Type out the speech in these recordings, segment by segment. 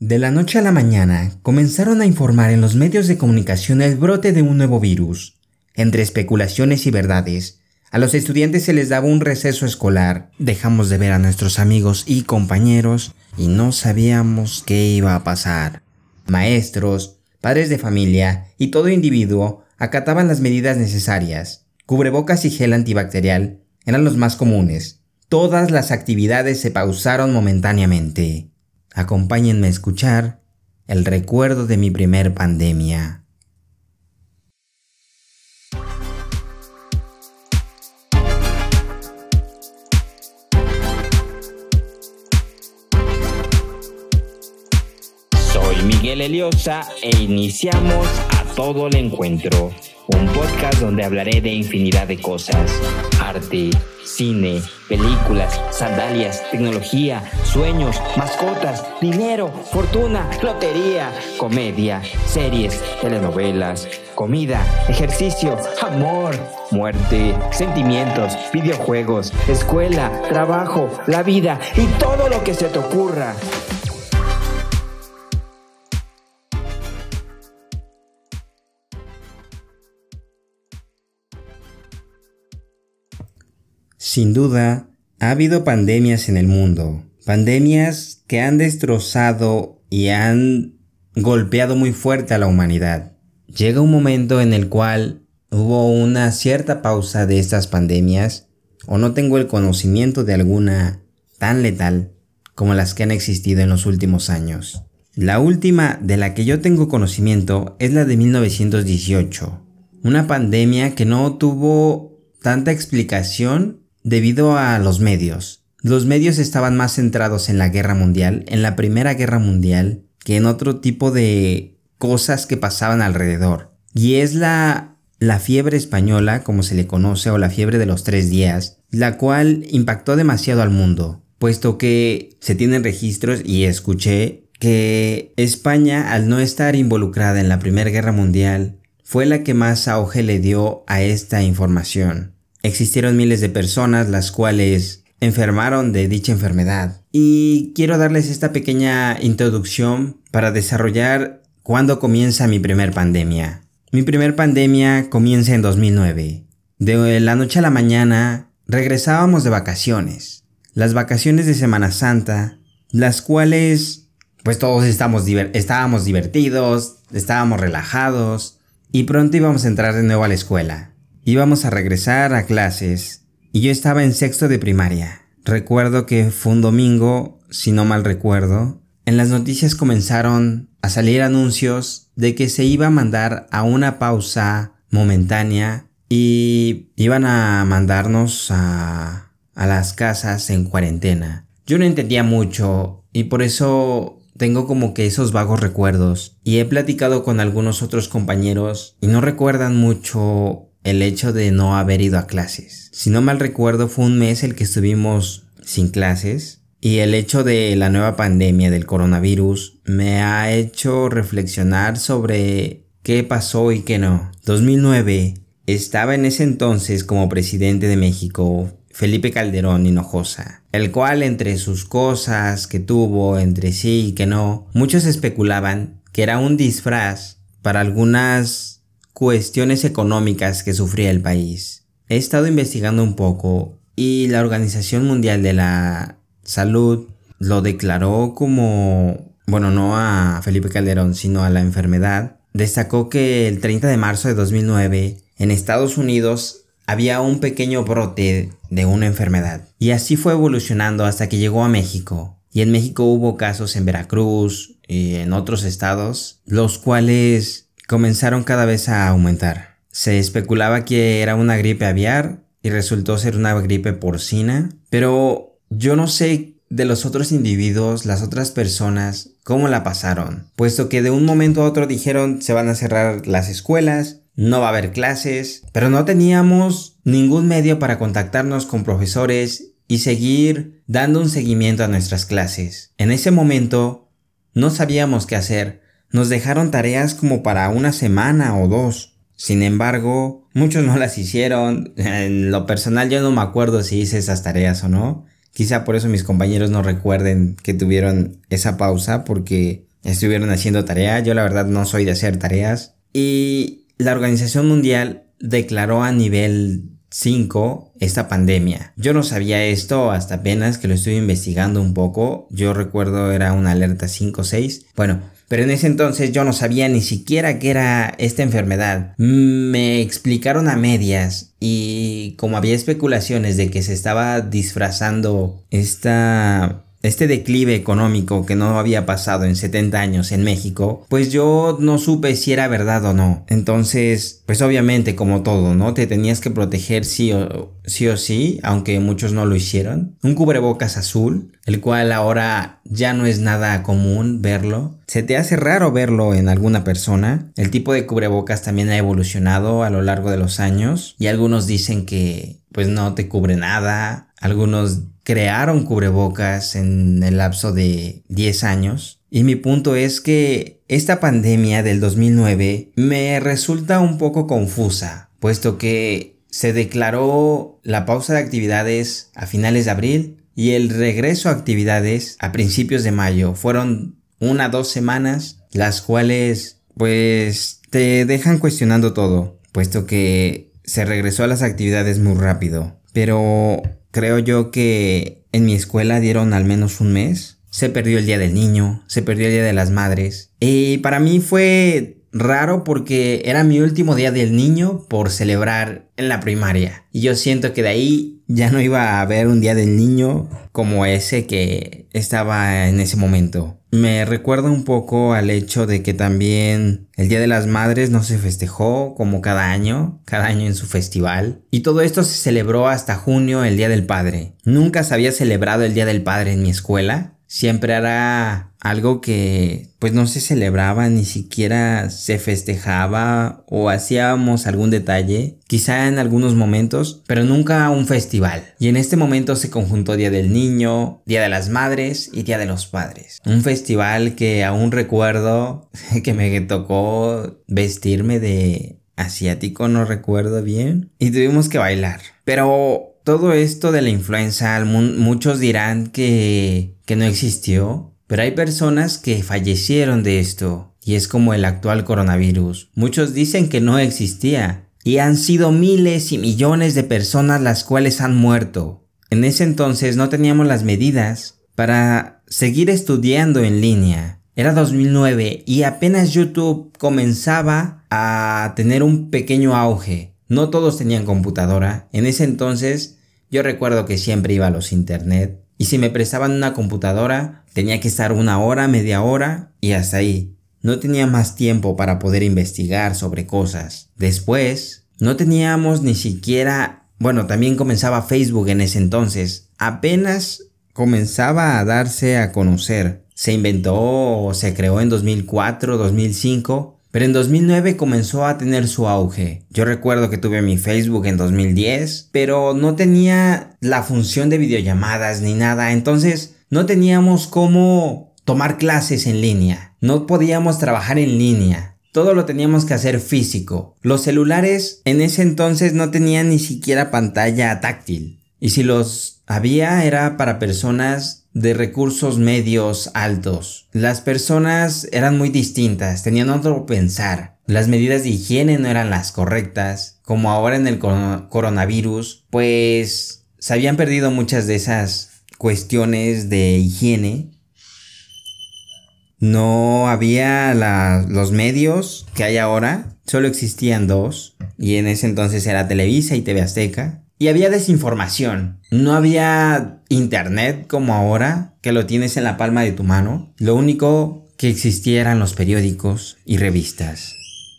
De la noche a la mañana comenzaron a informar en los medios de comunicación el brote de un nuevo virus. Entre especulaciones y verdades, a los estudiantes se les daba un receso escolar, dejamos de ver a nuestros amigos y compañeros y no sabíamos qué iba a pasar. Maestros, padres de familia y todo individuo acataban las medidas necesarias. Cubrebocas y gel antibacterial eran los más comunes. Todas las actividades se pausaron momentáneamente. Acompáñenme a escuchar el recuerdo de mi primer pandemia. Soy Miguel Eliosa e iniciamos a todo el encuentro, un podcast donde hablaré de infinidad de cosas, arte, cine, películas, sandalias, tecnología, sueños, mascotas, dinero, fortuna, lotería, comedia, series, telenovelas, comida, ejercicio, amor, muerte, sentimientos, videojuegos, escuela, trabajo, la vida y todo lo que se te ocurra. Sin duda, ha habido pandemias en el mundo, pandemias que han destrozado y han golpeado muy fuerte a la humanidad. Llega un momento en el cual hubo una cierta pausa de estas pandemias, o no tengo el conocimiento de alguna tan letal como las que han existido en los últimos años. La última de la que yo tengo conocimiento es la de 1918, una pandemia que no tuvo tanta explicación debido a los medios. Los medios estaban más centrados en la guerra mundial, en la primera guerra mundial, que en otro tipo de cosas que pasaban alrededor. Y es la, la fiebre española, como se le conoce, o la fiebre de los tres días, la cual impactó demasiado al mundo, puesto que se tienen registros y escuché que España, al no estar involucrada en la Primera Guerra Mundial, fue la que más auge le dio a esta información. Existieron miles de personas las cuales enfermaron de dicha enfermedad. Y quiero darles esta pequeña introducción para desarrollar cuándo comienza mi primer pandemia. Mi primer pandemia comienza en 2009. De la noche a la mañana regresábamos de vacaciones. Las vacaciones de Semana Santa, las cuales pues todos estábamos, estábamos divertidos, estábamos relajados y pronto íbamos a entrar de nuevo a la escuela. Íbamos a regresar a clases y yo estaba en sexto de primaria. Recuerdo que fue un domingo, si no mal recuerdo. En las noticias comenzaron a salir anuncios de que se iba a mandar a una pausa momentánea y iban a mandarnos a, a las casas en cuarentena. Yo no entendía mucho y por eso tengo como que esos vagos recuerdos y he platicado con algunos otros compañeros y no recuerdan mucho el hecho de no haber ido a clases. Si no mal recuerdo fue un mes el que estuvimos sin clases y el hecho de la nueva pandemia del coronavirus me ha hecho reflexionar sobre qué pasó y qué no. 2009 estaba en ese entonces como presidente de México Felipe Calderón Hinojosa, el cual entre sus cosas que tuvo entre sí y que no, muchos especulaban que era un disfraz para algunas cuestiones económicas que sufría el país. He estado investigando un poco y la Organización Mundial de la Salud lo declaró como, bueno, no a Felipe Calderón, sino a la enfermedad. Destacó que el 30 de marzo de 2009 en Estados Unidos había un pequeño brote de una enfermedad. Y así fue evolucionando hasta que llegó a México. Y en México hubo casos en Veracruz y en otros estados, los cuales comenzaron cada vez a aumentar. Se especulaba que era una gripe aviar y resultó ser una gripe porcina, pero yo no sé de los otros individuos, las otras personas, cómo la pasaron, puesto que de un momento a otro dijeron se van a cerrar las escuelas, no va a haber clases, pero no teníamos ningún medio para contactarnos con profesores y seguir dando un seguimiento a nuestras clases. En ese momento no sabíamos qué hacer, nos dejaron tareas como para una semana o dos. Sin embargo, muchos no las hicieron. En lo personal yo no me acuerdo si hice esas tareas o no. Quizá por eso mis compañeros no recuerden que tuvieron esa pausa porque estuvieron haciendo tarea. Yo la verdad no soy de hacer tareas. Y la Organización Mundial declaró a nivel 5 esta pandemia. Yo no sabía esto hasta apenas que lo estuve investigando un poco. Yo recuerdo era una alerta 5 6. Bueno, pero en ese entonces yo no sabía ni siquiera qué era esta enfermedad. Me explicaron a medias y como había especulaciones de que se estaba disfrazando esta este declive económico que no había pasado en 70 años en México, pues yo no supe si era verdad o no. Entonces, pues obviamente como todo, ¿no? Te tenías que proteger sí o sí, o sí aunque muchos no lo hicieron. Un cubrebocas azul, el cual ahora ya no es nada común verlo. Se te hace raro verlo en alguna persona. El tipo de cubrebocas también ha evolucionado a lo largo de los años y algunos dicen que pues no te cubre nada. Algunos crearon cubrebocas en el lapso de 10 años. Y mi punto es que esta pandemia del 2009 me resulta un poco confusa, puesto que se declaró la pausa de actividades a finales de abril y el regreso a actividades a principios de mayo. Fueron una dos semanas, las cuales pues te dejan cuestionando todo, puesto que se regresó a las actividades muy rápido. Pero Creo yo que en mi escuela dieron al menos un mes. Se perdió el Día del Niño, se perdió el Día de las Madres. Y para mí fue raro porque era mi último Día del Niño por celebrar en la primaria. Y yo siento que de ahí ya no iba a haber un Día del Niño como ese que estaba en ese momento. Me recuerda un poco al hecho de que también el Día de las Madres no se festejó como cada año, cada año en su festival. Y todo esto se celebró hasta junio, el Día del Padre. Nunca se había celebrado el Día del Padre en mi escuela siempre era algo que pues no se celebraba, ni siquiera se festejaba o hacíamos algún detalle, quizá en algunos momentos, pero nunca un festival. Y en este momento se conjuntó Día del Niño, Día de las Madres y Día de los Padres. Un festival que aún recuerdo que me tocó vestirme de asiático, no recuerdo bien, y tuvimos que bailar. Pero todo esto de la influenza, muchos dirán que, que no existió, pero hay personas que fallecieron de esto, y es como el actual coronavirus. Muchos dicen que no existía, y han sido miles y millones de personas las cuales han muerto. En ese entonces no teníamos las medidas para seguir estudiando en línea. Era 2009 y apenas YouTube comenzaba a tener un pequeño auge. No todos tenían computadora. En ese entonces yo recuerdo que siempre iba a los internet y si me prestaban una computadora tenía que estar una hora, media hora y hasta ahí. No tenía más tiempo para poder investigar sobre cosas. Después, no teníamos ni siquiera... Bueno, también comenzaba Facebook en ese entonces. Apenas comenzaba a darse a conocer. Se inventó se creó en 2004, 2005 pero en 2009 comenzó a tener su auge. Yo recuerdo que tuve mi Facebook en 2010, pero no tenía la función de videollamadas ni nada, entonces no teníamos cómo tomar clases en línea, no podíamos trabajar en línea. Todo lo teníamos que hacer físico. Los celulares en ese entonces no tenían ni siquiera pantalla táctil. Y si los había era para personas de recursos medios altos. Las personas eran muy distintas, tenían otro pensar. Las medidas de higiene no eran las correctas, como ahora en el coronavirus, pues se habían perdido muchas de esas cuestiones de higiene. No había los medios que hay ahora, solo existían dos, y en ese entonces era Televisa y TV Azteca. Y había desinformación. No había internet como ahora, que lo tienes en la palma de tu mano. Lo único que existía eran los periódicos y revistas.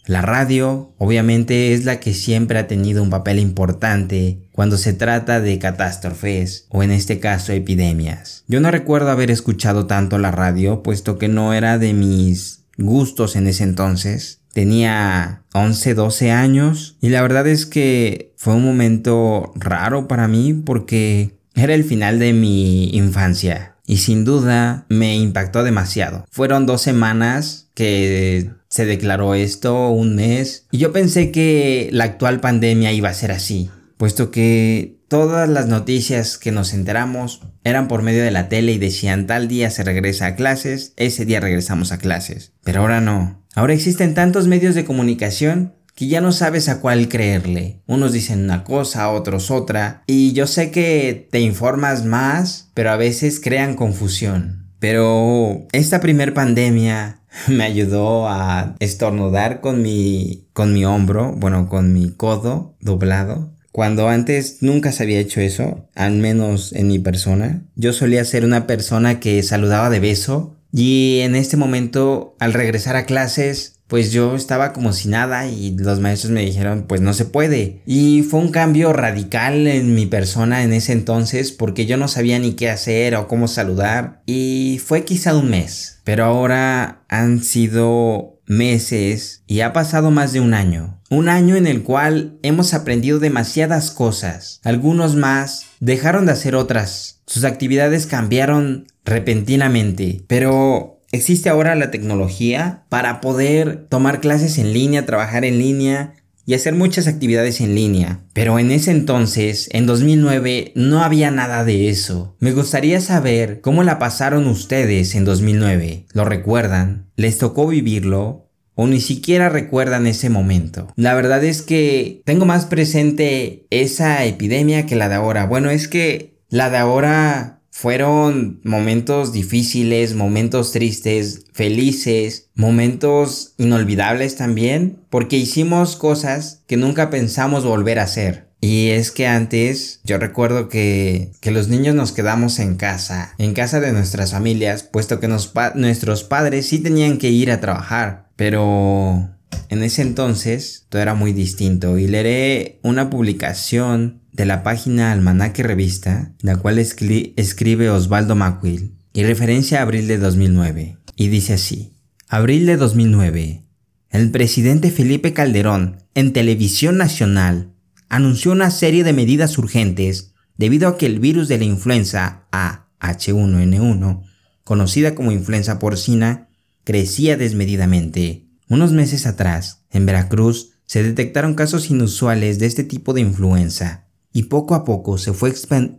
La radio, obviamente, es la que siempre ha tenido un papel importante cuando se trata de catástrofes o en este caso epidemias. Yo no recuerdo haber escuchado tanto la radio, puesto que no era de mis gustos en ese entonces. Tenía 11, 12 años y la verdad es que fue un momento raro para mí porque era el final de mi infancia y sin duda me impactó demasiado. Fueron dos semanas que se declaró esto, un mes, y yo pensé que la actual pandemia iba a ser así, puesto que todas las noticias que nos enteramos eran por medio de la tele y decían tal día se regresa a clases, ese día regresamos a clases. Pero ahora no. Ahora existen tantos medios de comunicación que ya no sabes a cuál creerle. Unos dicen una cosa, otros otra. Y yo sé que te informas más, pero a veces crean confusión. Pero esta primer pandemia me ayudó a estornudar con mi, con mi hombro, bueno, con mi codo doblado. Cuando antes nunca se había hecho eso, al menos en mi persona. Yo solía ser una persona que saludaba de beso y en este momento, al regresar a clases, pues yo estaba como si nada y los maestros me dijeron pues no se puede. Y fue un cambio radical en mi persona en ese entonces porque yo no sabía ni qué hacer o cómo saludar y fue quizá un mes. Pero ahora han sido meses y ha pasado más de un año. Un año en el cual hemos aprendido demasiadas cosas. Algunos más dejaron de hacer otras. Sus actividades cambiaron repentinamente. Pero Existe ahora la tecnología para poder tomar clases en línea, trabajar en línea y hacer muchas actividades en línea. Pero en ese entonces, en 2009, no había nada de eso. Me gustaría saber cómo la pasaron ustedes en 2009. ¿Lo recuerdan? ¿Les tocó vivirlo? ¿O ni siquiera recuerdan ese momento? La verdad es que tengo más presente esa epidemia que la de ahora. Bueno, es que la de ahora fueron momentos difíciles, momentos tristes, felices, momentos inolvidables también, porque hicimos cosas que nunca pensamos volver a hacer. Y es que antes yo recuerdo que, que los niños nos quedamos en casa, en casa de nuestras familias, puesto que nuestros padres sí tenían que ir a trabajar. Pero en ese entonces todo era muy distinto y leeré una publicación de la página Almanaque Revista, la cual escribe Osvaldo Macuil, y referencia a abril de 2009, y dice así, Abril de 2009, el presidente Felipe Calderón, en televisión nacional, anunció una serie de medidas urgentes debido a que el virus de la influenza A H1N1, conocida como influenza porcina, crecía desmedidamente. Unos meses atrás, en Veracruz, se detectaron casos inusuales de este tipo de influenza, y poco a poco se fue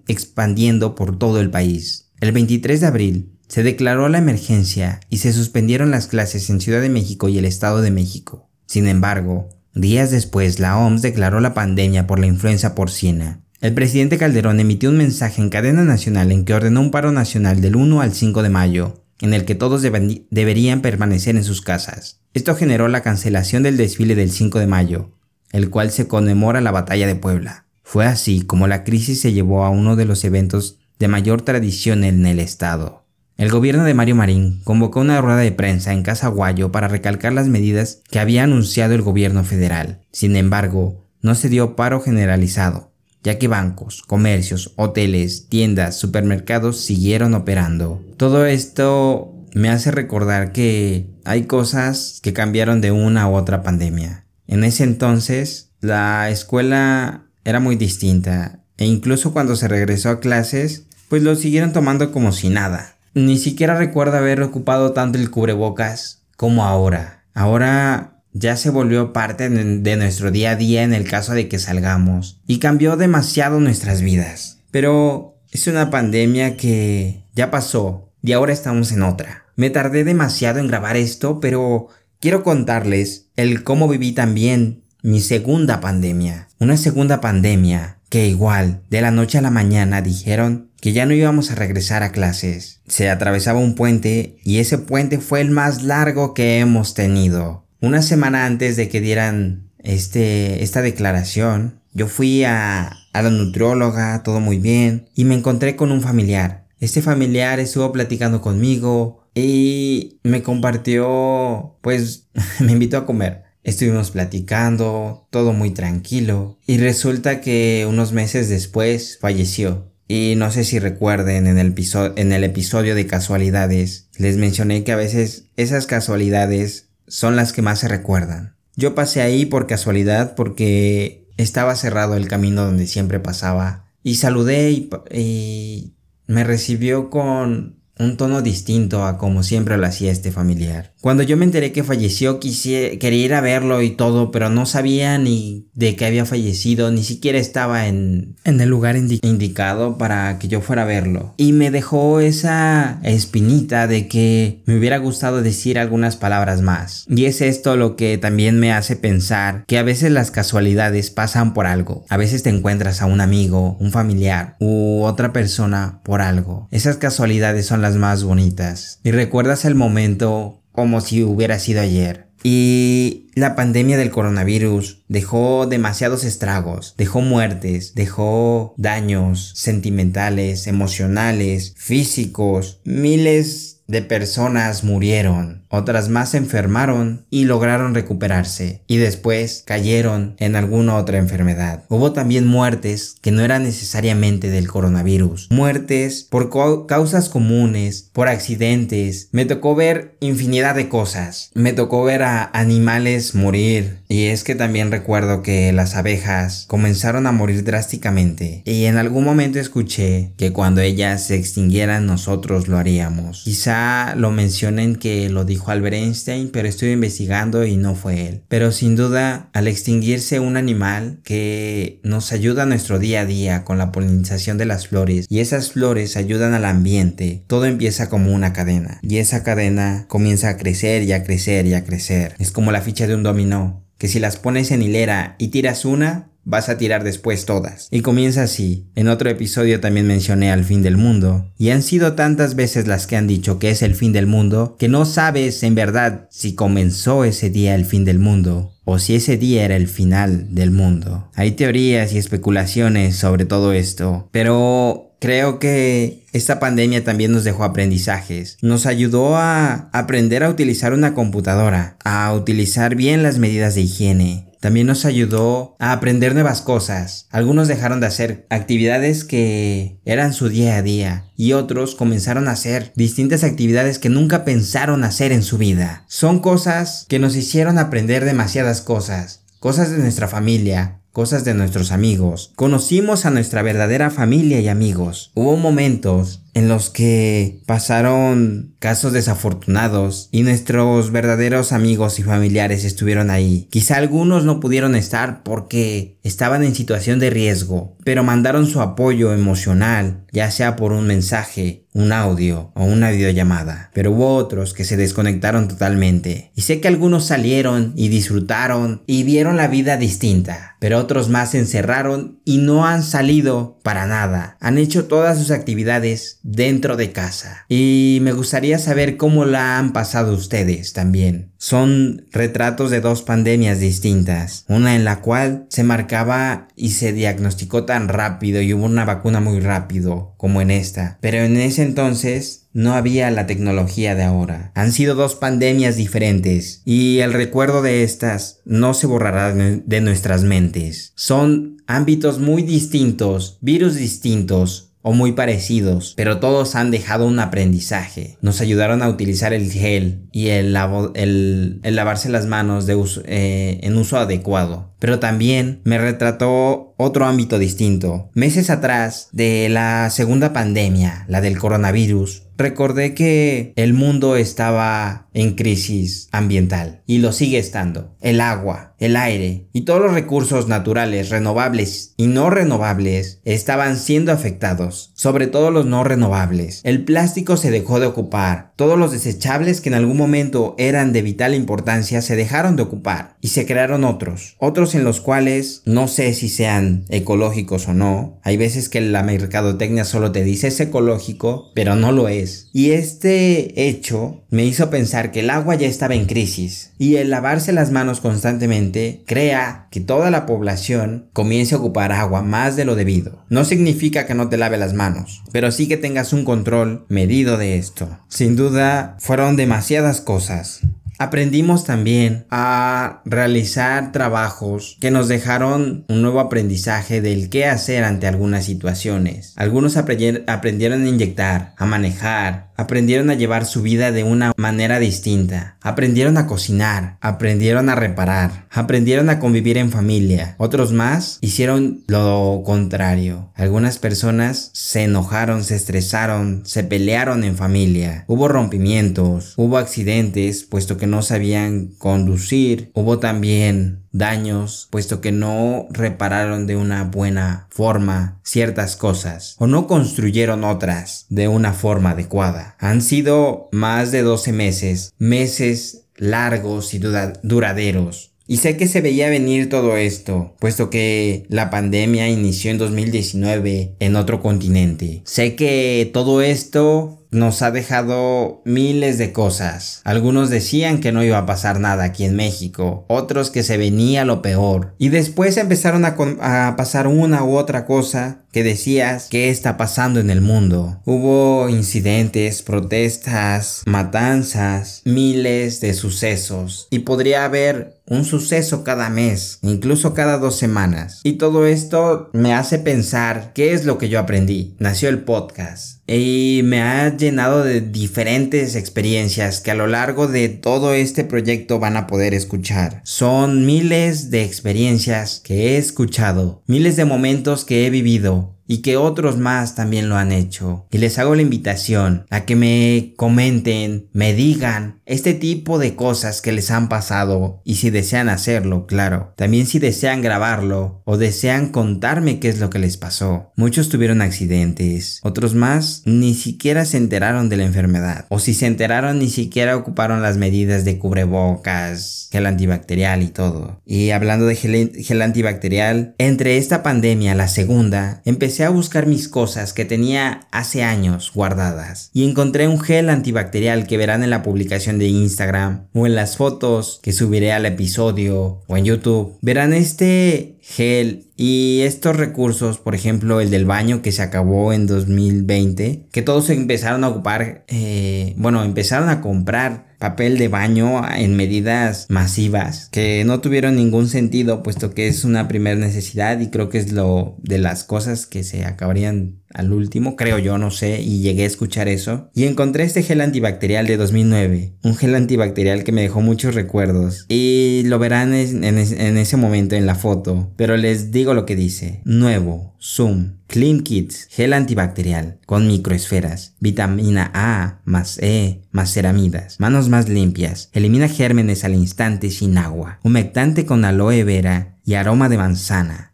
expandiendo por todo el país. El 23 de abril se declaró la emergencia y se suspendieron las clases en Ciudad de México y el Estado de México. Sin embargo, días después la OMS declaró la pandemia por la influenza porcina. El presidente Calderón emitió un mensaje en cadena nacional en que ordenó un paro nacional del 1 al 5 de mayo, en el que todos deberían permanecer en sus casas. Esto generó la cancelación del desfile del 5 de mayo, el cual se conmemora la batalla de Puebla. Fue así como la crisis se llevó a uno de los eventos de mayor tradición en el estado. El gobierno de Mario Marín convocó una rueda de prensa en Casa Guayo para recalcar las medidas que había anunciado el gobierno federal. Sin embargo, no se dio paro generalizado, ya que bancos, comercios, hoteles, tiendas, supermercados siguieron operando. Todo esto me hace recordar que hay cosas que cambiaron de una a otra pandemia. En ese entonces, la escuela era muy distinta e incluso cuando se regresó a clases, pues lo siguieron tomando como si nada. Ni siquiera recuerdo haber ocupado tanto el cubrebocas como ahora. Ahora ya se volvió parte de nuestro día a día en el caso de que salgamos y cambió demasiado nuestras vidas. Pero es una pandemia que ya pasó y ahora estamos en otra. Me tardé demasiado en grabar esto, pero quiero contarles el cómo viví también mi segunda pandemia. Una segunda pandemia que igual, de la noche a la mañana dijeron que ya no íbamos a regresar a clases. Se atravesaba un puente y ese puente fue el más largo que hemos tenido. Una semana antes de que dieran este, esta declaración, yo fui a, a la nutrióloga, todo muy bien, y me encontré con un familiar. Este familiar estuvo platicando conmigo y me compartió, pues me invitó a comer. Estuvimos platicando, todo muy tranquilo, y resulta que unos meses después falleció. Y no sé si recuerden en el, en el episodio de casualidades, les mencioné que a veces esas casualidades son las que más se recuerdan. Yo pasé ahí por casualidad porque estaba cerrado el camino donde siempre pasaba y saludé y, y me recibió con un tono distinto a como siempre lo hacía este familiar. Cuando yo me enteré que falleció, quise, quería ir a verlo y todo, pero no sabía ni de qué había fallecido, ni siquiera estaba en, en el lugar indicado para que yo fuera a verlo. Y me dejó esa espinita de que me hubiera gustado decir algunas palabras más. Y es esto lo que también me hace pensar que a veces las casualidades pasan por algo. A veces te encuentras a un amigo, un familiar u otra persona por algo. Esas casualidades son las más bonitas. Y recuerdas el momento como si hubiera sido ayer. Y la pandemia del coronavirus dejó demasiados estragos, dejó muertes, dejó daños sentimentales, emocionales, físicos, miles de personas murieron, otras más se enfermaron y lograron recuperarse y después cayeron en alguna otra enfermedad. Hubo también muertes que no eran necesariamente del coronavirus, muertes por causas comunes, por accidentes. Me tocó ver infinidad de cosas. Me tocó ver a animales morir y es que también recuerdo que las abejas comenzaron a morir drásticamente y en algún momento escuché que cuando ellas se extinguieran nosotros lo haríamos. Quizá lo mencionen que lo dijo Albert Einstein, pero estoy investigando y no fue él. Pero sin duda, al extinguirse un animal que nos ayuda a nuestro día a día con la polinización de las flores y esas flores ayudan al ambiente, todo empieza como una cadena y esa cadena comienza a crecer y a crecer y a crecer. Es como la ficha de un dominó, que si las pones en hilera y tiras una, vas a tirar después todas. Y comienza así. En otro episodio también mencioné al fin del mundo. Y han sido tantas veces las que han dicho que es el fin del mundo que no sabes en verdad si comenzó ese día el fin del mundo o si ese día era el final del mundo. Hay teorías y especulaciones sobre todo esto, pero Creo que esta pandemia también nos dejó aprendizajes. Nos ayudó a aprender a utilizar una computadora, a utilizar bien las medidas de higiene, también nos ayudó a aprender nuevas cosas. Algunos dejaron de hacer actividades que eran su día a día y otros comenzaron a hacer distintas actividades que nunca pensaron hacer en su vida. Son cosas que nos hicieron aprender demasiadas cosas. Cosas de nuestra familia, cosas de nuestros amigos. Conocimos a nuestra verdadera familia y amigos. Hubo momentos en los que pasaron casos desafortunados y nuestros verdaderos amigos y familiares estuvieron ahí. Quizá algunos no pudieron estar porque estaban en situación de riesgo, pero mandaron su apoyo emocional, ya sea por un mensaje, un audio o una videollamada. Pero hubo otros que se desconectaron totalmente. Y sé que algunos salieron y disfrutaron y vieron la vida distinta, pero otros más se encerraron y no han salido para nada. Han hecho todas sus actividades dentro de casa. Y me gustaría saber cómo la han pasado ustedes también. Son retratos de dos pandemias distintas, una en la cual se marcaba y se diagnosticó tan rápido y hubo una vacuna muy rápido como en esta, pero en ese entonces no había la tecnología de ahora. Han sido dos pandemias diferentes y el recuerdo de estas no se borrará de nuestras mentes. Son ámbitos muy distintos, virus distintos, o muy parecidos, pero todos han dejado un aprendizaje. Nos ayudaron a utilizar el gel y el, lavarse las manos eh, en uso adecuado. Pero también me retrató otro ámbito distinto. Meses atrás de la segunda pandemia, la del coronavirus, recordé que el mundo estaba en crisis ambiental y lo sigue estando. El agua, el aire y todos los recursos naturales renovables y no renovables estaban siendo afectados, sobre todo los no renovables. El plástico se dejó de ocupar, todos los desechables que en algún momento eran de vital importancia se dejaron de ocupar y se crearon otros, otros en los cuales no sé si sean ecológicos o no. Hay veces que la mercadotecnia solo te dice es ecológico, pero no lo es y este hecho me hizo pensar que el agua ya estaba en crisis y el lavarse las manos constantemente crea que toda la población comience a ocupar agua más de lo debido. No significa que no te lave las manos, pero sí que tengas un control medido de esto. Sin duda fueron demasiadas cosas. Aprendimos también a realizar trabajos que nos dejaron un nuevo aprendizaje del qué hacer ante algunas situaciones. Algunos aprendieron a inyectar, a manejar, aprendieron a llevar su vida de una manera distinta, aprendieron a cocinar, aprendieron a reparar, aprendieron a convivir en familia. Otros más hicieron lo contrario. Algunas personas se enojaron, se estresaron, se pelearon en familia. Hubo rompimientos, hubo accidentes, puesto que no sabían conducir. Hubo también daños, puesto que no repararon de una buena forma ciertas cosas o no construyeron otras de una forma adecuada. Han sido más de 12 meses, meses largos y duraderos. Y sé que se veía venir todo esto, puesto que la pandemia inició en 2019 en otro continente. Sé que todo esto nos ha dejado miles de cosas. Algunos decían que no iba a pasar nada aquí en México, otros que se venía lo peor. Y después empezaron a, pasar una u otra cosa que decías qué está pasando en el mundo. Hubo incidentes, protestas, matanzas, miles de sucesos. Y podría haber un suceso cada mes, incluso cada dos semanas. Y todo esto me hace pensar qué es lo que yo aprendí. Nació el podcast y me ha llenado de diferentes experiencias que a lo largo de todo este proyecto van a poder escuchar. Son miles de experiencias que he escuchado, miles de momentos que he vivido y que otros más también lo han hecho. Y les hago la invitación a que me comenten, me digan este tipo de cosas que les han pasado y si desean hacerlo, claro. También si desean grabarlo o desean contarme qué es lo que les pasó. Muchos tuvieron accidentes, otros más ni siquiera se enteraron de la enfermedad. O si se enteraron ni siquiera ocuparon las medidas de cubrebocas, gel antibacterial y todo. Y hablando de gel, antibacterial, entre esta pandemia, la segunda, empecé a buscar mis cosas que tenía hace años guardadas y encontré un gel antibacterial que verán en la publicación de Instagram o en las fotos que subiré al episodio o en YouTube. Verán este gel. Y estos recursos, por ejemplo el del baño que se acabó en 2020, que todos empezaron a ocupar, eh, bueno, empezaron a comprar papel de baño en medidas masivas que no tuvieron ningún sentido puesto que es una primera necesidad y creo que es lo de las cosas que se acabarían al último, creo yo, no sé, y llegué a escuchar eso. Y encontré este gel antibacterial de 2009, un gel antibacterial que me dejó muchos recuerdos. Y lo verán en, en ese momento en la foto, pero les digo lo que dice. Nuevo, Zoom, Clean Kids, gel antibacterial con microesferas, vitamina A más E más ceramidas, manos más limpias, elimina gérmenes al instante sin agua, humectante con aloe vera y aroma de manzana.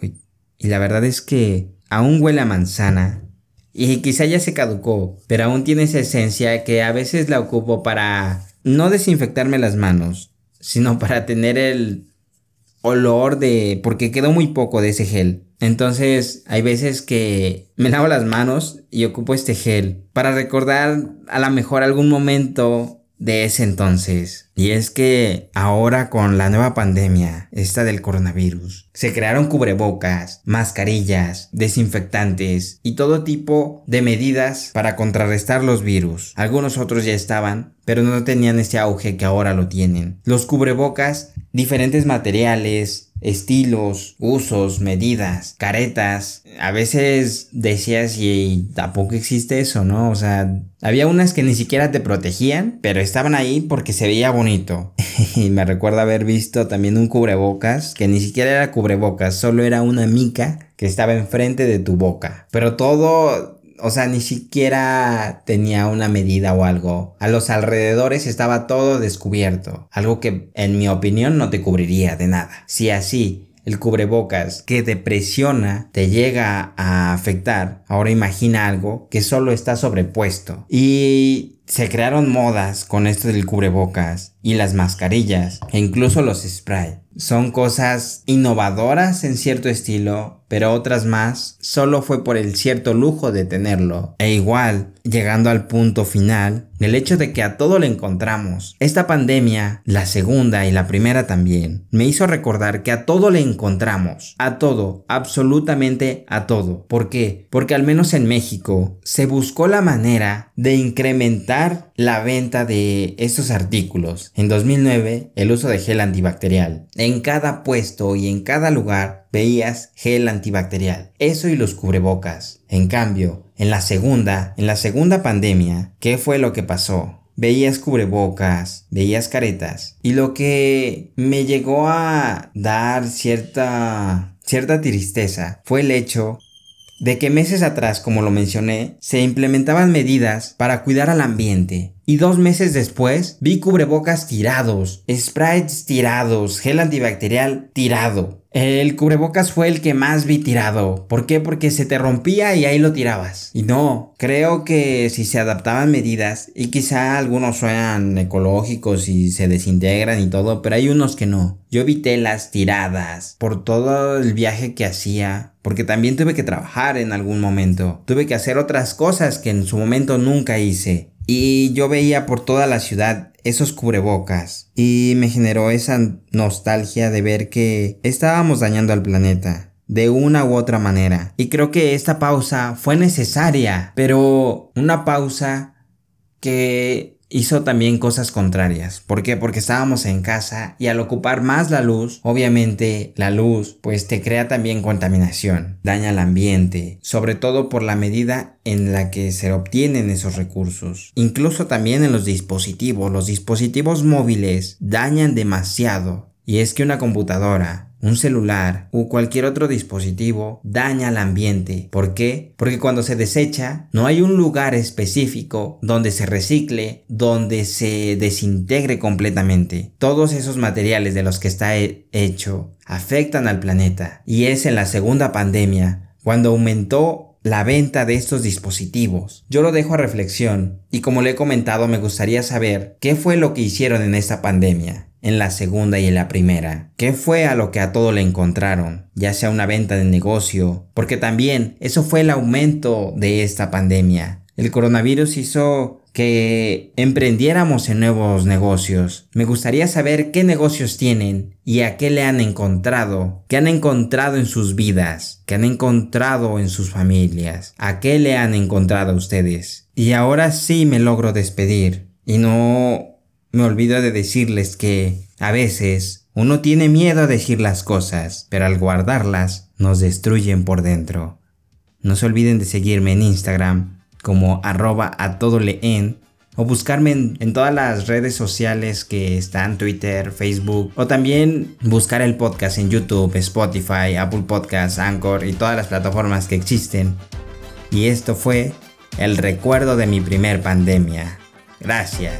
y la verdad es que aún huele a manzana y quizá ya se caducó, pero aún tiene esa esencia que a veces la ocupo para no desinfectarme las manos, sino para tener el olor de... porque quedó muy poco de ese gel. Entonces hay veces que me lavo las manos y ocupo este gel para recordar a lo mejor algún momento de ese entonces. Y es que ahora con la nueva pandemia, esta del coronavirus, se crearon cubrebocas, mascarillas, desinfectantes y todo tipo de medidas para contrarrestar los virus. Algunos otros ya estaban, pero no tenían ese auge que ahora lo tienen. Los cubrebocas, diferentes materiales, estilos, usos, medidas, caretas. A veces decías y tampoco existe eso, ¿no? O sea, había unas que ni siquiera te protegían, pero estaban ahí porque se veía bonito. y me recuerdo haber visto también un cubrebocas que ni siquiera era cubrebocas, solo era una mica que estaba enfrente de tu boca. Pero todo o sea, ni siquiera tenía una medida o algo. A los alrededores estaba todo descubierto. Algo que, en mi opinión, no te cubriría de nada. Si así el cubrebocas que te presiona te llega a afectar, ahora imagina algo que solo está sobrepuesto. Y se crearon modas con esto del cubrebocas y las mascarillas e incluso los spray. Son cosas innovadoras en cierto estilo, pero otras más solo fue por el cierto lujo de tenerlo. E igual, llegando al punto final, el hecho de que a todo le encontramos. Esta pandemia, la segunda y la primera también, me hizo recordar que a todo le encontramos. A todo, absolutamente a todo. ¿Por qué? Porque al menos en México se buscó la manera de incrementar la venta de estos artículos. En 2009, el uso de gel antibacterial. En cada puesto y en cada lugar veías gel antibacterial. Eso y los cubrebocas. En cambio, en la segunda, en la segunda pandemia, ¿qué fue lo que pasó? Veías cubrebocas, veías caretas. Y lo que me llegó a dar cierta, cierta tristeza fue el hecho de que meses atrás, como lo mencioné, se implementaban medidas para cuidar al ambiente. Y dos meses después vi cubrebocas tirados, sprites tirados, gel antibacterial tirado. El cubrebocas fue el que más vi tirado. ¿Por qué? Porque se te rompía y ahí lo tirabas. Y no, creo que si se adaptaban medidas, y quizá algunos suenan ecológicos y se desintegran y todo, pero hay unos que no. Yo vi telas tiradas por todo el viaje que hacía, porque también tuve que trabajar en algún momento. Tuve que hacer otras cosas que en su momento nunca hice. Y yo veía por toda la ciudad esos cubrebocas y me generó esa nostalgia de ver que estábamos dañando al planeta de una u otra manera. Y creo que esta pausa fue necesaria, pero una pausa que hizo también cosas contrarias. ¿Por qué? Porque estábamos en casa y al ocupar más la luz, obviamente la luz pues te crea también contaminación, daña el ambiente, sobre todo por la medida en la que se obtienen esos recursos. Incluso también en los dispositivos, los dispositivos móviles dañan demasiado. Y es que una computadora, un celular o cualquier otro dispositivo daña al ambiente. ¿Por qué? Porque cuando se desecha no hay un lugar específico donde se recicle, donde se desintegre completamente. Todos esos materiales de los que está hecho afectan al planeta. Y es en la segunda pandemia cuando aumentó la venta de estos dispositivos. Yo lo dejo a reflexión y como le he comentado me gustaría saber qué fue lo que hicieron en esta pandemia en la segunda y en la primera. ¿Qué fue a lo que a todo le encontraron? Ya sea una venta de negocio, porque también eso fue el aumento de esta pandemia. El coronavirus hizo que emprendiéramos en nuevos negocios. Me gustaría saber qué negocios tienen y a qué le han encontrado, qué han encontrado en sus vidas, qué han encontrado en sus familias, a qué le han encontrado ustedes. Y ahora sí me logro despedir y no me olvido de decirles que, a veces, uno tiene miedo a decir las cosas, pero al guardarlas, nos destruyen por dentro. No se olviden de seguirme en Instagram como arroba a todo leen o buscarme en, en, todas las redes sociales que están Twitter, Facebook o también buscar el podcast en YouTube, Spotify, Apple Podcasts, Anchor y todas las plataformas que existen. Y esto fue el recuerdo de mi primer pandemia. Gracias.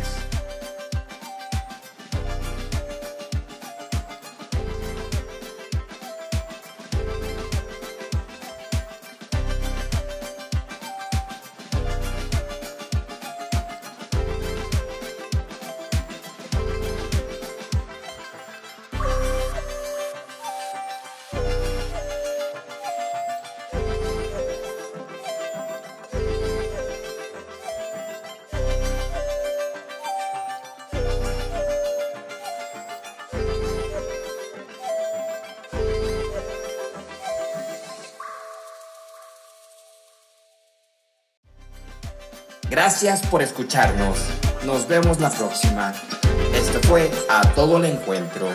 Gracias por escucharnos. Nos vemos la próxima. Esto fue A Todo el Encuentro.